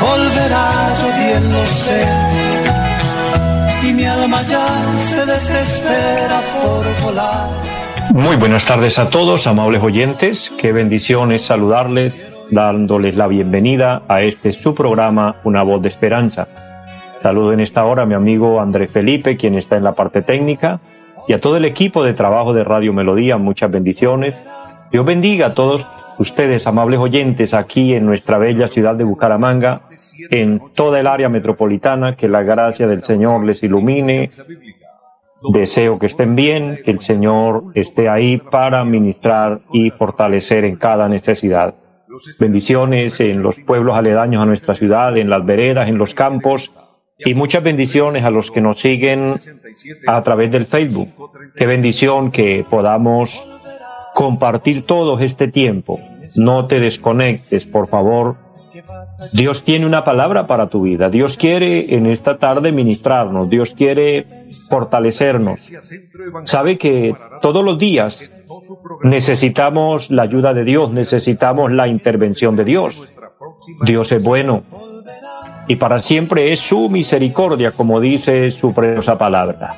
volverá, yo bien lo sé y mi alma ya se desespera por volar. Muy buenas tardes a todos, amables oyentes. Qué bendición es saludarles, dándoles la bienvenida a este su programa, Una voz de esperanza. Saludo en esta hora a mi amigo André Felipe, quien está en la parte técnica, y a todo el equipo de trabajo de Radio Melodía. Muchas bendiciones. Dios bendiga a todos ustedes, amables oyentes, aquí en nuestra bella ciudad de Bucaramanga, en toda el área metropolitana, que la gracia del Señor les ilumine. Deseo que estén bien, que el Señor esté ahí para ministrar y fortalecer en cada necesidad. Bendiciones en los pueblos aledaños a nuestra ciudad, en las veredas, en los campos, y muchas bendiciones a los que nos siguen a través del Facebook. Qué bendición que podamos compartir todo este tiempo. No te desconectes, por favor. Dios tiene una palabra para tu vida. Dios quiere en esta tarde ministrarnos. Dios quiere fortalecernos. Sabe que todos los días necesitamos la ayuda de Dios, necesitamos la intervención de Dios. Dios es bueno y para siempre es su misericordia, como dice su preciosa palabra.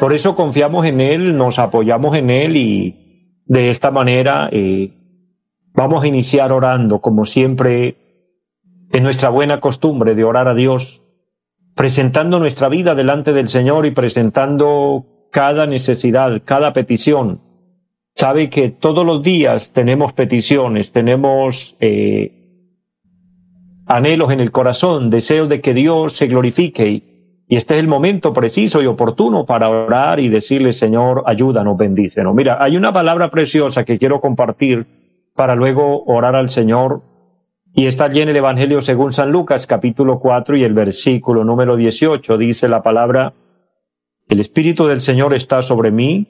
Por eso confiamos en Él, nos apoyamos en Él y de esta manera eh, vamos a iniciar orando, como siempre en nuestra buena costumbre de orar a Dios, presentando nuestra vida delante del Señor y presentando cada necesidad, cada petición. Sabe que todos los días tenemos peticiones, tenemos eh, anhelos en el corazón, deseos de que Dios se glorifique y, este es el momento preciso y oportuno para orar y decirle, Señor, ayúdanos, bendícenos. Mira, hay una palabra preciosa que quiero compartir para luego orar al Señor. Y está allí en el Evangelio según San Lucas, capítulo 4 y el versículo número 18. Dice la palabra, el Espíritu del Señor está sobre mí,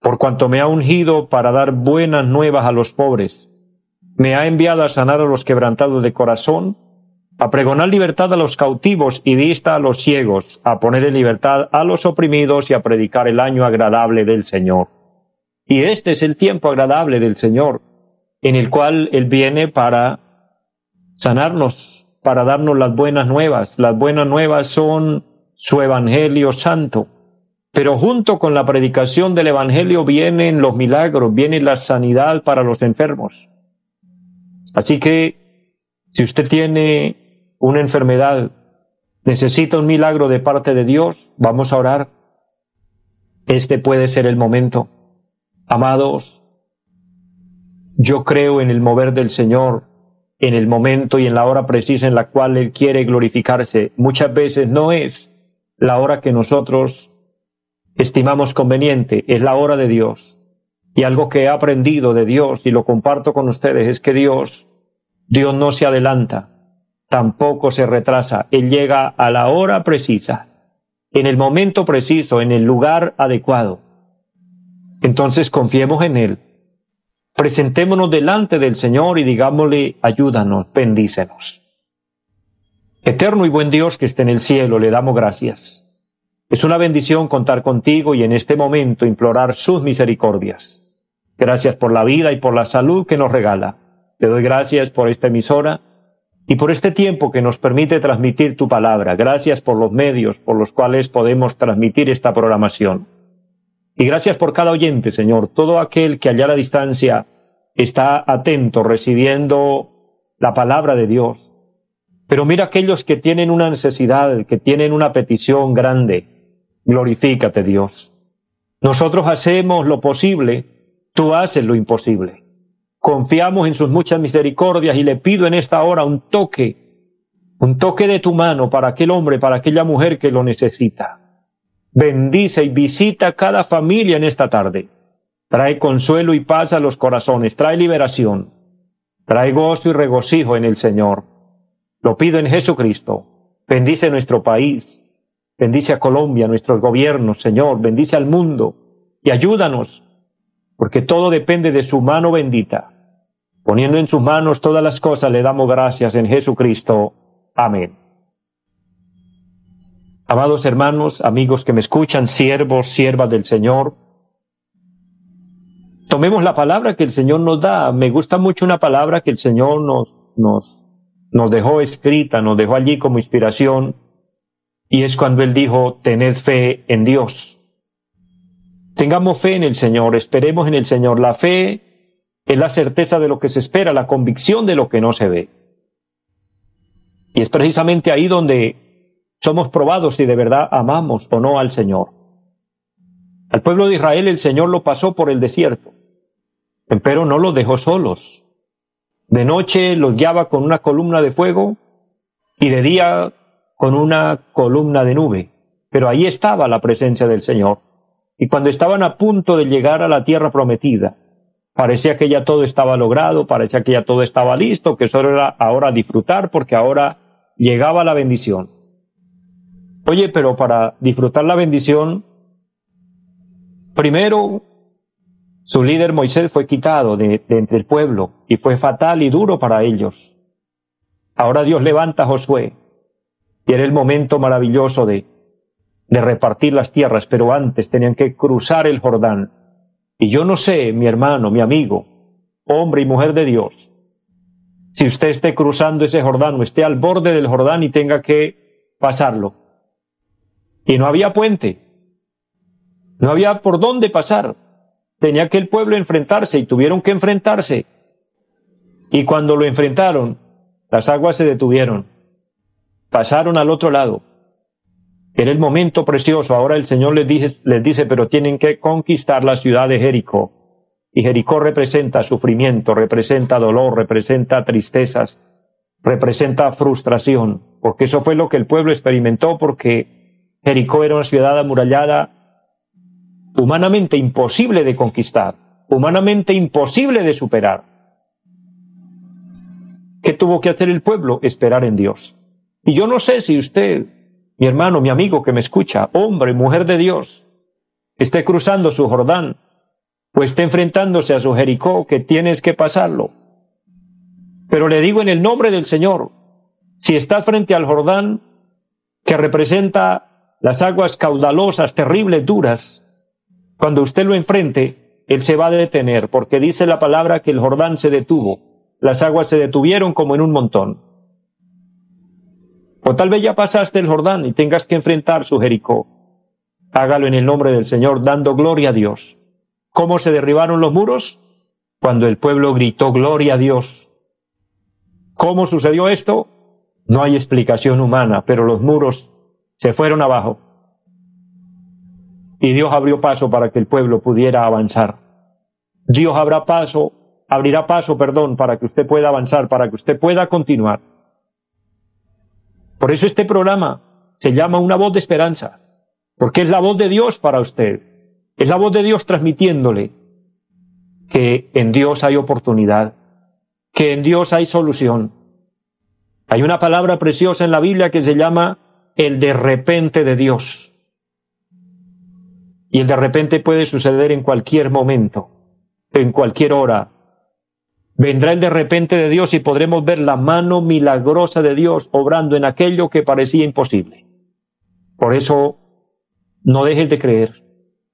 por cuanto me ha ungido para dar buenas nuevas a los pobres. Me ha enviado a sanar a los quebrantados de corazón, a pregonar libertad a los cautivos y vista a los ciegos, a poner en libertad a los oprimidos y a predicar el año agradable del Señor. Y este es el tiempo agradable del Señor, en el cual Él viene para sanarnos, para darnos las buenas nuevas. Las buenas nuevas son su Evangelio Santo. Pero junto con la predicación del Evangelio vienen los milagros, viene la sanidad para los enfermos. Así que, si usted tiene una enfermedad, necesita un milagro de parte de Dios, vamos a orar. Este puede ser el momento. Amados, yo creo en el mover del Señor, en el momento y en la hora precisa en la cual Él quiere glorificarse. Muchas veces no es la hora que nosotros estimamos conveniente, es la hora de Dios. Y algo que he aprendido de Dios y lo comparto con ustedes es que Dios, Dios no se adelanta, tampoco se retrasa. Él llega a la hora precisa, en el momento preciso, en el lugar adecuado. Entonces confiemos en Él. Presentémonos delante del Señor y digámosle, ayúdanos, bendícenos. Eterno y buen Dios que esté en el cielo, le damos gracias. Es una bendición contar contigo y en este momento implorar sus misericordias. Gracias por la vida y por la salud que nos regala. Te doy gracias por esta emisora y por este tiempo que nos permite transmitir tu palabra. Gracias por los medios por los cuales podemos transmitir esta programación. Y gracias por cada oyente, Señor, todo aquel que allá a la distancia está atento, recibiendo la palabra de Dios. Pero mira aquellos que tienen una necesidad, que tienen una petición grande. Glorifícate, Dios. Nosotros hacemos lo posible, tú haces lo imposible. Confiamos en sus muchas misericordias y le pido en esta hora un toque, un toque de tu mano para aquel hombre, para aquella mujer que lo necesita. Bendice y visita cada familia en esta tarde. Trae consuelo y paz a los corazones, trae liberación, trae gozo y regocijo en el Señor. Lo pido en Jesucristo. bendice nuestro país, bendice a Colombia, nuestros gobiernos, Señor, bendice al mundo y ayúdanos, porque todo depende de su mano bendita. Poniendo en sus manos todas las cosas, le damos gracias en Jesucristo. Amén. Amados hermanos, amigos que me escuchan, siervos, siervas del Señor, tomemos la palabra que el Señor nos da. Me gusta mucho una palabra que el Señor nos, nos, nos dejó escrita, nos dejó allí como inspiración, y es cuando Él dijo, tened fe en Dios. Tengamos fe en el Señor, esperemos en el Señor. La fe es la certeza de lo que se espera, la convicción de lo que no se ve. Y es precisamente ahí donde somos probados si de verdad amamos o no al Señor. Al pueblo de Israel el Señor lo pasó por el desierto, pero no los dejó solos. De noche los guiaba con una columna de fuego y de día con una columna de nube. Pero ahí estaba la presencia del Señor. Y cuando estaban a punto de llegar a la tierra prometida, parecía que ya todo estaba logrado, parecía que ya todo estaba listo, que solo era ahora disfrutar porque ahora llegaba la bendición. Oye, pero para disfrutar la bendición, primero su líder Moisés fue quitado de, entre el pueblo y fue fatal y duro para ellos. Ahora Dios levanta a Josué y era el momento maravilloso de, de repartir las tierras, pero antes tenían que cruzar el Jordán. Y yo no sé, mi hermano, mi amigo, hombre y mujer de Dios, si usted esté cruzando ese Jordán o esté al borde del Jordán y tenga que pasarlo. Y no había puente, no había por dónde pasar tenía que el pueblo enfrentarse y tuvieron que enfrentarse. Y cuando lo enfrentaron, las aguas se detuvieron, pasaron al otro lado. Era el momento precioso. Ahora el Señor les dice, les dice, pero tienen que conquistar la ciudad de Jericó. Y Jericó representa sufrimiento, representa dolor, representa tristezas, representa frustración, porque eso fue lo que el pueblo experimentó, porque Jericó era una ciudad amurallada humanamente imposible de conquistar, humanamente imposible de superar. ¿Qué tuvo que hacer el pueblo? Esperar en Dios. Y yo no sé si usted, mi hermano, mi amigo que me escucha, hombre, mujer de Dios, esté cruzando su Jordán o esté enfrentándose a su Jericó, que tienes que pasarlo. Pero le digo en el nombre del Señor, si está frente al Jordán, que representa las aguas caudalosas, terribles, duras, cuando usted lo enfrente, él se va a detener, porque dice la palabra que el Jordán se detuvo, las aguas se detuvieron como en un montón. O tal vez ya pasaste el Jordán y tengas que enfrentar su Jericó. Hágalo en el nombre del Señor, dando gloria a Dios. ¿Cómo se derribaron los muros? Cuando el pueblo gritó gloria a Dios. ¿Cómo sucedió esto? No hay explicación humana, pero los muros se fueron abajo y Dios abrió paso para que el pueblo pudiera avanzar. Dios habrá paso, abrirá paso, perdón, para que usted pueda avanzar, para que usted pueda continuar. Por eso este programa se llama Una voz de esperanza, porque es la voz de Dios para usted. Es la voz de Dios transmitiéndole que en Dios hay oportunidad, que en Dios hay solución. Hay una palabra preciosa en la Biblia que se llama el de repente de Dios. Y el de repente puede suceder en cualquier momento, en cualquier hora. Vendrá el de repente de Dios y podremos ver la mano milagrosa de Dios obrando en aquello que parecía imposible. Por eso, no dejes de creer,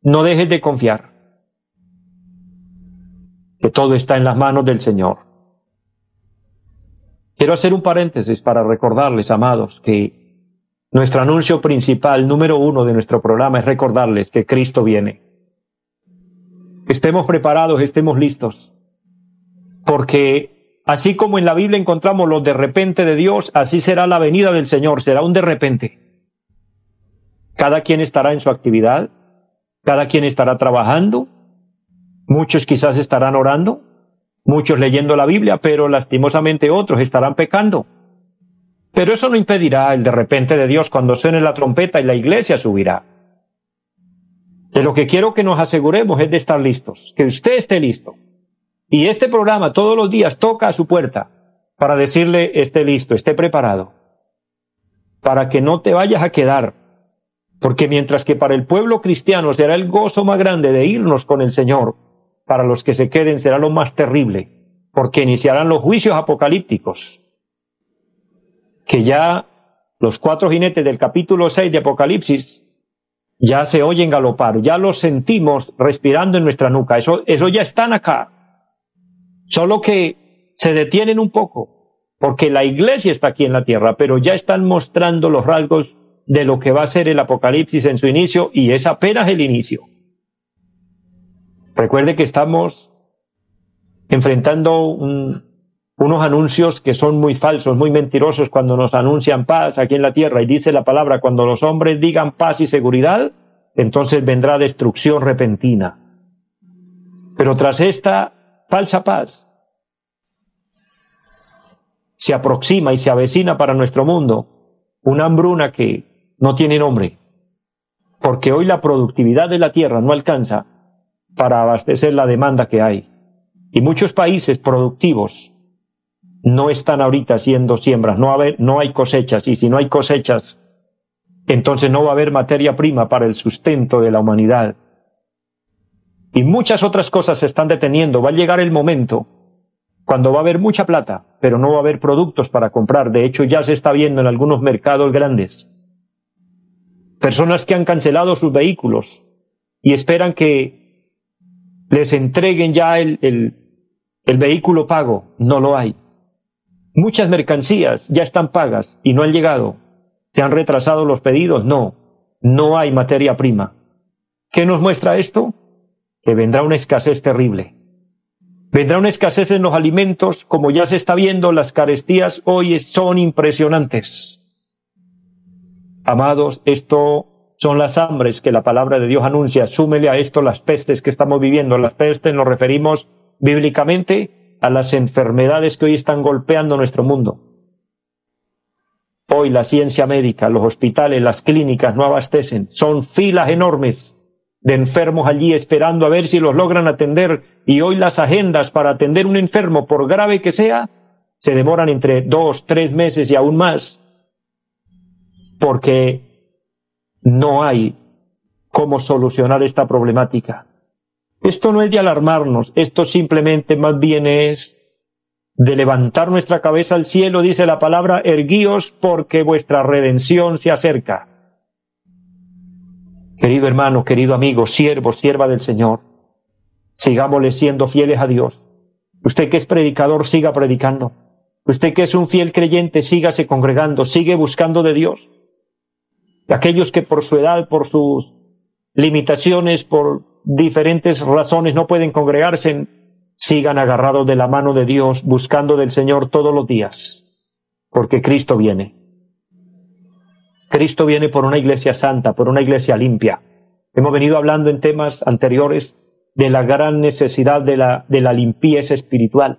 no dejes de confiar, que todo está en las manos del Señor. Quiero hacer un paréntesis para recordarles, amados, que nuestro anuncio principal, número uno de nuestro programa, es recordarles que Cristo viene. Estemos preparados, estemos listos. Porque así como en la Biblia encontramos los de repente de Dios, así será la venida del Señor, será un de repente. Cada quien estará en su actividad, cada quien estará trabajando, muchos quizás estarán orando, muchos leyendo la Biblia, pero lastimosamente otros estarán pecando. Pero eso no impedirá el de repente de Dios cuando suene la trompeta y la iglesia subirá. De lo que quiero que nos aseguremos es de estar listos, que usted esté listo. Y este programa todos los días toca a su puerta para decirle esté listo, esté preparado. para que no te vayas a quedar. Porque mientras que para el pueblo cristiano será el gozo más grande de irnos con el Señor, para los que se queden será lo más terrible, porque iniciarán los juicios apocalípticos, que ya los cuatro jinetes del capítulo 6 de Apocalipsis ya se oyen galopar, ya los sentimos respirando en nuestra nuca, eso, eso ya están acá, solo que se detienen un poco, porque la iglesia está aquí en la tierra, pero ya están mostrando los rasgos de lo que va a ser el Apocalipsis en su inicio y es apenas el inicio. Recuerde que estamos enfrentando unos anuncios que son muy falsos, muy mentirosos cuando nos anuncian paz aquí en la tierra y dice la palabra, cuando los hombres digan paz y seguridad, entonces vendrá destrucción repentina. Pero tras esta falsa paz se aproxima y se avecina para nuestro mundo una hambruna que no tiene nombre, porque hoy la productividad de la tierra no alcanza para abastecer la demanda que hay. Y muchos países productivos no están ahorita haciendo siembras, no, no hay cosechas, y si no hay cosechas, entonces no va a haber materia prima para el sustento de la humanidad. Y muchas otras cosas se están deteniendo. Va a llegar el momento cuando va a haber mucha plata, pero no va a haber productos para comprar. De hecho, ya se está viendo en algunos mercados grandes. Personas que han cancelado sus vehículos y esperan que les entreguen ya el, el, vehículo pago. No lo hay. Muchas mercancías ya están pagas y no han llegado. ¿Se han retrasado los pedidos? No. No hay materia prima. ¿Qué nos muestra esto? Que vendrá una escasez terrible. Vendrá una escasez en los alimentos, como ya se está viendo, las carestías hoy son impresionantes. Amados, esto son las hambres que la palabra de Dios anuncia. Súmele a esto las pestes que estamos viviendo. Las pestes nos referimos bíblicamente a las enfermedades que hoy están golpeando nuestro mundo. Hoy la ciencia médica, los hospitales, las clínicas no abastecen. Son filas enormes de enfermos allí esperando a ver si los logran atender. Y hoy las agendas para atender un enfermo, por grave que sea, se demoran entre dos, tres meses y aún más. Porque no hay cómo solucionar esta problemática. Esto no es de alarmarnos, esto simplemente más bien es de levantar nuestra cabeza al cielo, dice la palabra, erguíos porque vuestra redención se acerca. Querido hermano, querido amigo, siervo, sierva del Señor, sigámosle siendo fieles a Dios. Usted que es predicador, siga predicando. Usted que es un fiel creyente, sígase congregando, sigue buscando de Dios aquellos que por su edad, por sus limitaciones, por diferentes razones no pueden congregarse, sigan agarrados de la mano de Dios, buscando del Señor todos los días, porque Cristo viene. Cristo viene por una iglesia santa, por una iglesia limpia. Hemos venido hablando en temas anteriores de la gran necesidad de la, limpieza espiritual.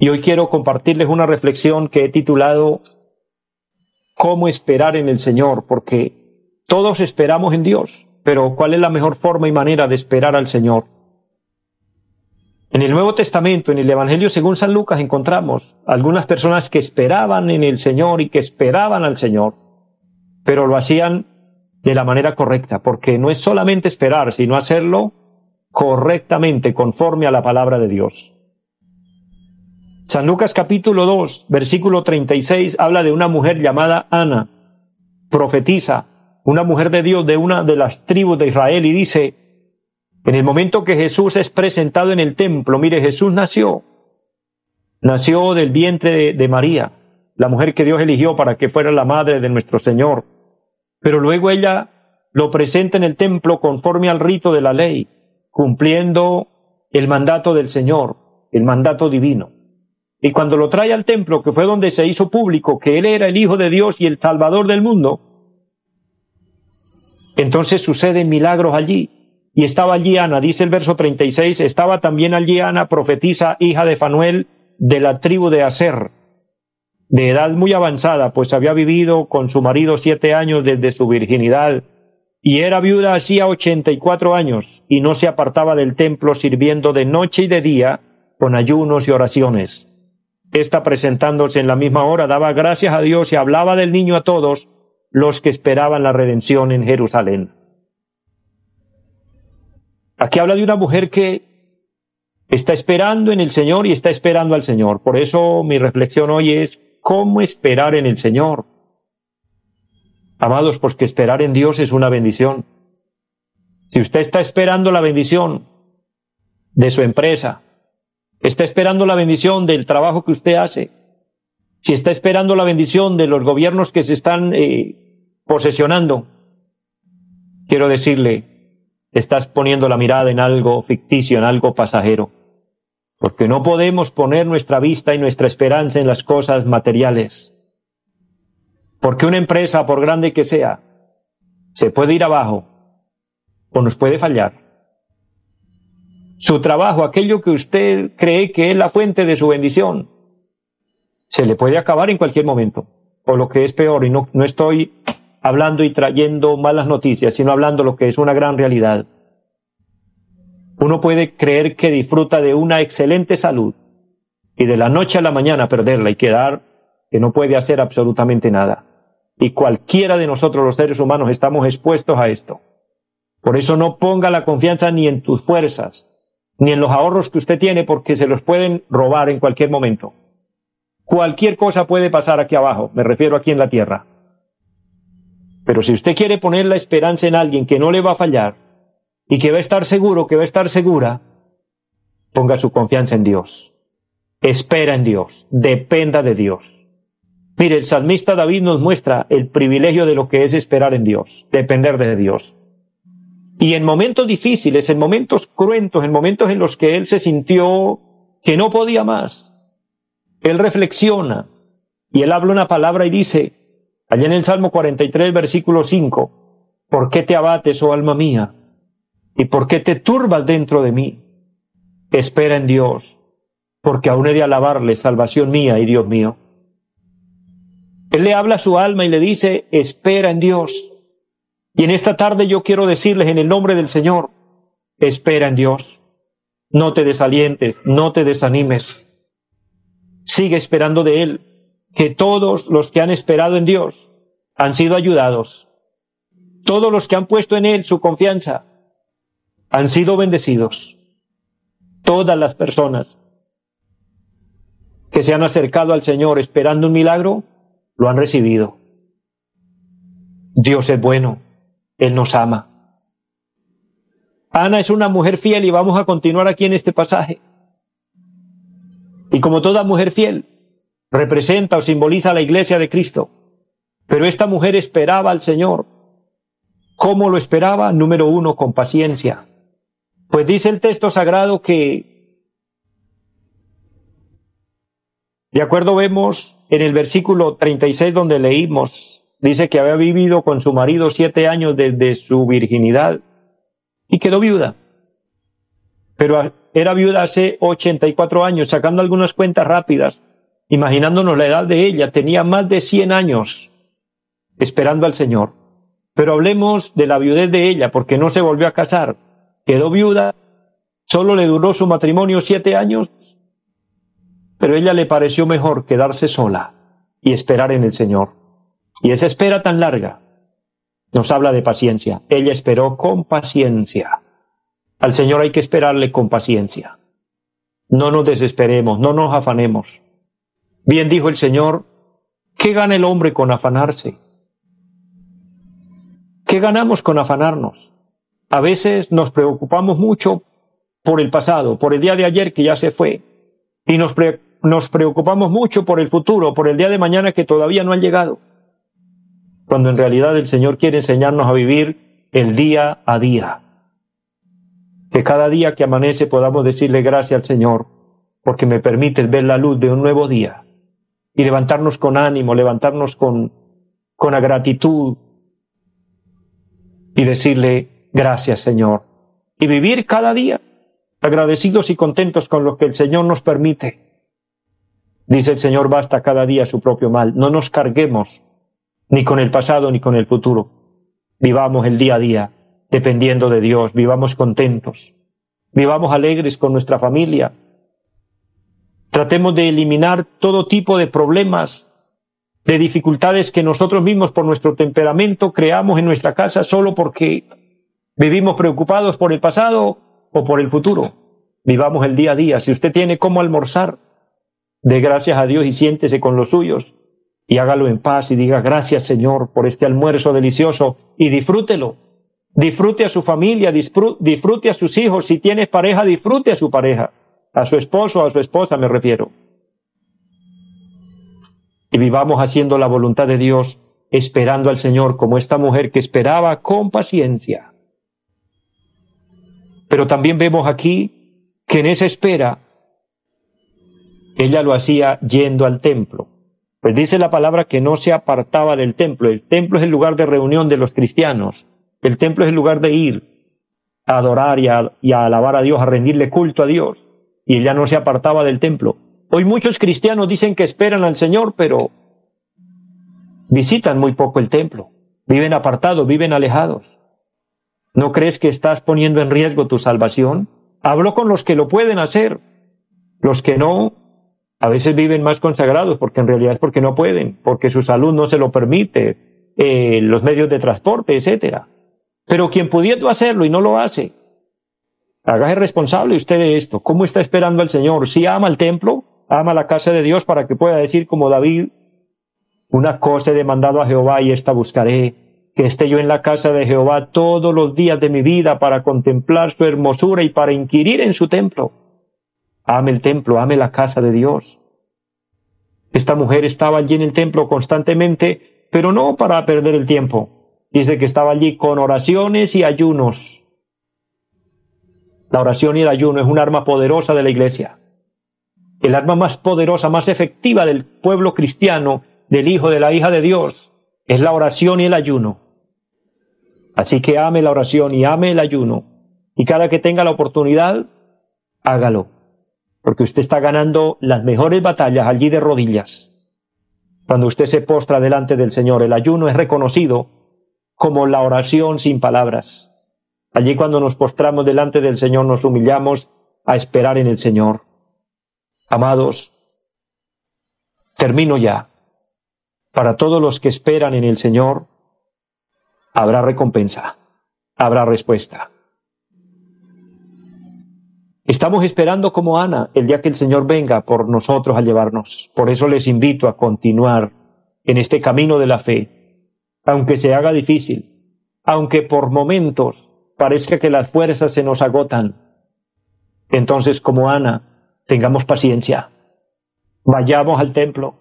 Y hoy quiero compartirles una reflexión que he titulado cómo esperar en el Señor, porque todos esperamos en Dios, pero ¿cuál es la mejor forma y manera de esperar al Señor? En el Nuevo Testamento, en el Evangelio según San Lucas, encontramos algunas personas que esperaban en el Señor y que esperaban al Señor, pero lo hacían de la manera correcta, porque no es solamente esperar, sino hacerlo correctamente, conforme a la palabra de Dios. San Lucas capítulo 2, versículo 36 habla de una mujer llamada Ana, profetiza, una mujer de Dios de una de las tribus de Israel y dice, en el momento que Jesús es presentado en el templo, mire, Jesús nació, nació del vientre de, de María, la mujer que Dios eligió para que fuera la madre de nuestro Señor. Pero luego ella lo presenta en el templo conforme al rito de la ley, cumpliendo el mandato del Señor, el mandato divino. Y cuando lo trae al templo, que fue donde se hizo público que él era el Hijo de Dios y el Salvador del mundo, entonces suceden milagros allí. Y estaba allí Ana, dice el verso 36, estaba también allí Ana, profetisa, hija de Fanuel, de la tribu de Aser, de edad muy avanzada, pues había vivido con su marido siete años desde su virginidad, y era viuda hacía ochenta y cuatro años, y no se apartaba del templo sirviendo de noche y de día con ayunos y oraciones. Esta presentándose en la misma hora daba gracias a Dios y hablaba del niño a todos los que esperaban la redención en Jerusalén. Aquí habla de una mujer que está esperando en el Señor y está esperando al Señor. Por eso mi reflexión hoy es cómo esperar en el Señor. Amados, porque esperar en Dios es una bendición. Si usted está esperando la bendición de su empresa, está esperando la bendición del trabajo que usted hace, si está esperando la bendición de los gobiernos que se están eh, posesionando, quiero decirle, estás poniendo la mirada en algo ficticio, en algo pasajero porque no podemos poner nuestra vista y nuestra esperanza en las cosas materiales. Porque una empresa, por grande que sea, se puede ir abajo o nos puede fallar. Su trabajo, aquello que usted cree que es la fuente de su bendición, se le puede acabar en cualquier momento. O lo que es peor, y no, no estoy hablando y trayendo malas noticias, sino hablando lo que es una gran realidad uno puede creer que disfruta de una excelente salud y de la noche a la mañana perderla y quedar que no puede hacer absolutamente nada. Y cualquiera de nosotros los seres humanos estamos expuestos a esto. Por eso no ponga la confianza ni en tus fuerzas, ni en los ahorros que usted tiene porque se los pueden robar en cualquier momento. Cualquier cosa puede pasar aquí abajo, me refiero aquí en la tierra. Pero si usted quiere poner la esperanza en alguien que no le va a fallar, y que va a estar seguro, que va a estar segura, ponga su confianza en Dios. Espera en Dios, dependa de Dios. Mire, el salmista David nos muestra el privilegio de lo que es esperar en Dios, depender de Dios. Y en momentos difíciles, en momentos cruentos, en momentos en los que él se sintió que no podía más, él reflexiona y él habla una palabra y dice, allá en el Salmo 43, versículo 5, ¿por qué te abates, oh alma mía? ¿Y por qué te turbas dentro de mí? Espera en Dios, porque aún he de alabarle, salvación mía y Dios mío. Él le habla a su alma y le dice, espera en Dios. Y en esta tarde yo quiero decirles en el nombre del Señor, espera en Dios. No te desalientes, no te desanimes. Sigue esperando de Él, que todos los que han esperado en Dios han sido ayudados. Todos los que han puesto en Él su confianza han sido bendecidos. Todas las personas que se han acercado al Señor esperando un milagro, lo han recibido. Dios es bueno, Él nos ama. Ana es una mujer fiel y vamos a continuar aquí en este pasaje. Y como toda mujer fiel, representa o simboliza la iglesia de Cristo. Pero esta mujer esperaba al Señor. ¿Cómo lo esperaba? Número uno, con paciencia. Pues dice el texto sagrado que, de acuerdo vemos en el versículo 36 donde leímos, dice que había vivido con su marido siete años desde su virginidad y quedó viuda. Pero era viuda hace 84 años, sacando algunas cuentas rápidas, imaginándonos la edad de ella, tenía más de 100 años esperando al Señor. Pero hablemos de la viudez de ella, porque no se volvió a casar quedó viuda, solo le duró su matrimonio siete años, pero ella le pareció mejor quedarse sola y esperar en el Señor. Y esa espera tan larga nos habla de paciencia. Ella esperó con paciencia. Al Señor hay que esperarle con paciencia. No nos desesperemos, no nos afanemos. Bien dijo el Señor, ¿qué gana el hombre con afanarse? ¿Qué ganamos con afanarnos? A veces nos preocupamos mucho por el pasado, por el día de ayer que ya se fue, y nos, preocupamos mucho por el futuro, por el día de mañana que todavía no ha llegado, cuando en realidad el Señor quiere enseñarnos a vivir el día a día. Que cada día que amanece podamos decirle gracias al Señor, porque me permite ver la luz de un nuevo día, y levantarnos con ánimo, levantarnos con, con la gratitud, y decirle, Gracias, Señor. Y vivir cada día agradecidos y contentos con lo que el Señor nos permite. Dice el Señor, basta cada día su propio mal. No nos carguemos ni con el pasado ni con el futuro. Vivamos el día a día dependiendo de Dios. Vivamos contentos. Vivamos alegres con nuestra familia. Tratemos de eliminar todo tipo de problemas, de dificultades que nosotros mismos por nuestro temperamento creamos en nuestra casa solo porque vivimos preocupados por el pasado o por el futuro. Vivamos el día a día. Si usted tiene cómo almorzar, dé gracias a Dios y siéntese con los suyos y hágalo en paz y diga gracias Señor por este almuerzo delicioso y disfrútelo. Disfrute a su familia, disfrute a sus hijos. Si tiene pareja, disfrute a su pareja, a su esposo o a su esposa me refiero. Y vivamos haciendo la voluntad de Dios, esperando al Señor como esta mujer que esperaba con paciencia. Pero también vemos aquí que en esa espera ella lo hacía yendo al templo. Pues dice la palabra que no se apartaba del templo. El templo es el lugar de reunión de los cristianos. El templo es el lugar de ir a adorar y a, alabar a Dios, a rendirle culto a Dios. Y ella no se apartaba del templo. Hoy muchos cristianos dicen que esperan al Señor, pero visitan muy poco el templo. Viven apartados, viven alejados. ¿No crees que estás poniendo en riesgo tu salvación? Hablo con los que lo pueden hacer. Los que no, a veces viven más consagrados porque en realidad es porque no pueden, porque su salud no se lo permite, eh, los medios de transporte, etcétera. Pero quien pudiendo hacerlo y no lo hace, hágase responsable usted de esto. ¿Cómo está esperando al Señor? Si ama el templo, ama la casa de Dios para que pueda decir como David, una cosa he demandado a Jehová y esta buscaré, que esté yo en la casa de Jehová todos los días de mi vida para contemplar su hermosura y para inquirir en su templo. Ame el templo, ame la casa de Dios. Esta mujer estaba allí en el templo constantemente, pero no para perder el tiempo. Dice que estaba allí con oraciones y ayunos. La oración y el ayuno es un arma poderosa de la iglesia. El arma más poderosa, más efectiva del pueblo cristiano, del hijo, de la hija de Dios, es la oración y el ayuno. Así que ame la oración y ame el ayuno. Y cada que tenga la oportunidad, hágalo porque usted está ganando las mejores batallas allí de rodillas. Cuando usted se postra delante del Señor, el ayuno es reconocido como la oración sin palabras. Allí cuando nos postramos delante del Señor nos humillamos a esperar en el Señor. Amados, termino ya. Para todos los que esperan en el Señor, habrá recompensa, habrá respuesta. Estamos esperando como Ana el día que el Señor venga por nosotros a llevarnos. Por eso les invito a continuar en este camino de la fe, aunque se haga difícil, aunque por momentos parezca que las fuerzas se nos agotan. Entonces, como Ana, tengamos paciencia. Vayamos al templo,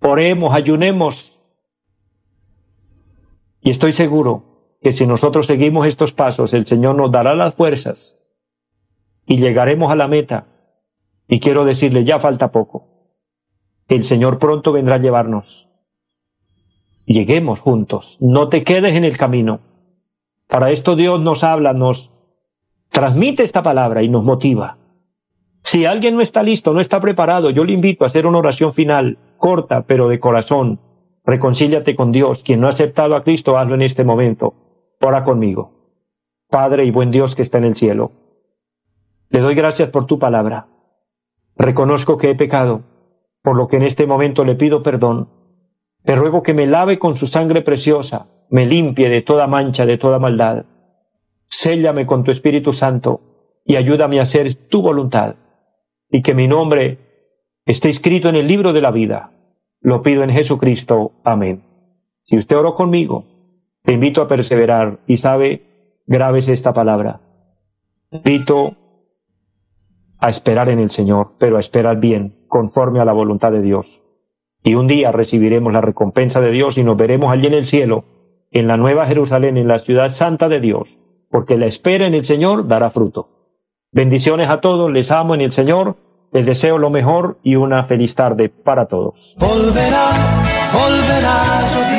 oremos, ayunemos. Y estoy seguro que si nosotros seguimos estos pasos, el Señor nos dará las fuerzas y llegaremos a la meta. Y quiero decirle, ya falta poco. El Señor pronto vendrá a llevarnos. Lleguemos juntos. No te quedes en el camino. Para esto Dios nos habla, nos transmite esta palabra y nos motiva. Si alguien no está listo, no está preparado, yo le invito a hacer una oración final, corta, pero de corazón. Reconcíliate con Dios. Quien no ha aceptado a Cristo, hazlo en este momento. Ora conmigo. Padre y buen Dios que está en el cielo. Le doy gracias por tu palabra. Reconozco que he pecado, por lo que en este momento le pido perdón. Te ruego que me lave con su sangre preciosa, me limpie de toda mancha, de toda maldad. Séllame con tu Espíritu Santo y ayúdame a hacer tu voluntad. Y que mi nombre esté escrito en el libro de la vida. Lo pido en Jesucristo. Amén. Si usted oró conmigo, te invito a perseverar y sabe, grabes esta palabra. Invito a esperar en el Señor, pero a esperar bien, conforme a la voluntad de Dios. Y un día recibiremos la recompensa de Dios y nos veremos allí en el cielo, en la nueva Jerusalén, en la ciudad santa de Dios, porque la espera en el Señor dará fruto. Bendiciones a todos, les amo en el Señor, les deseo lo mejor y una feliz tarde para todos. lo sé.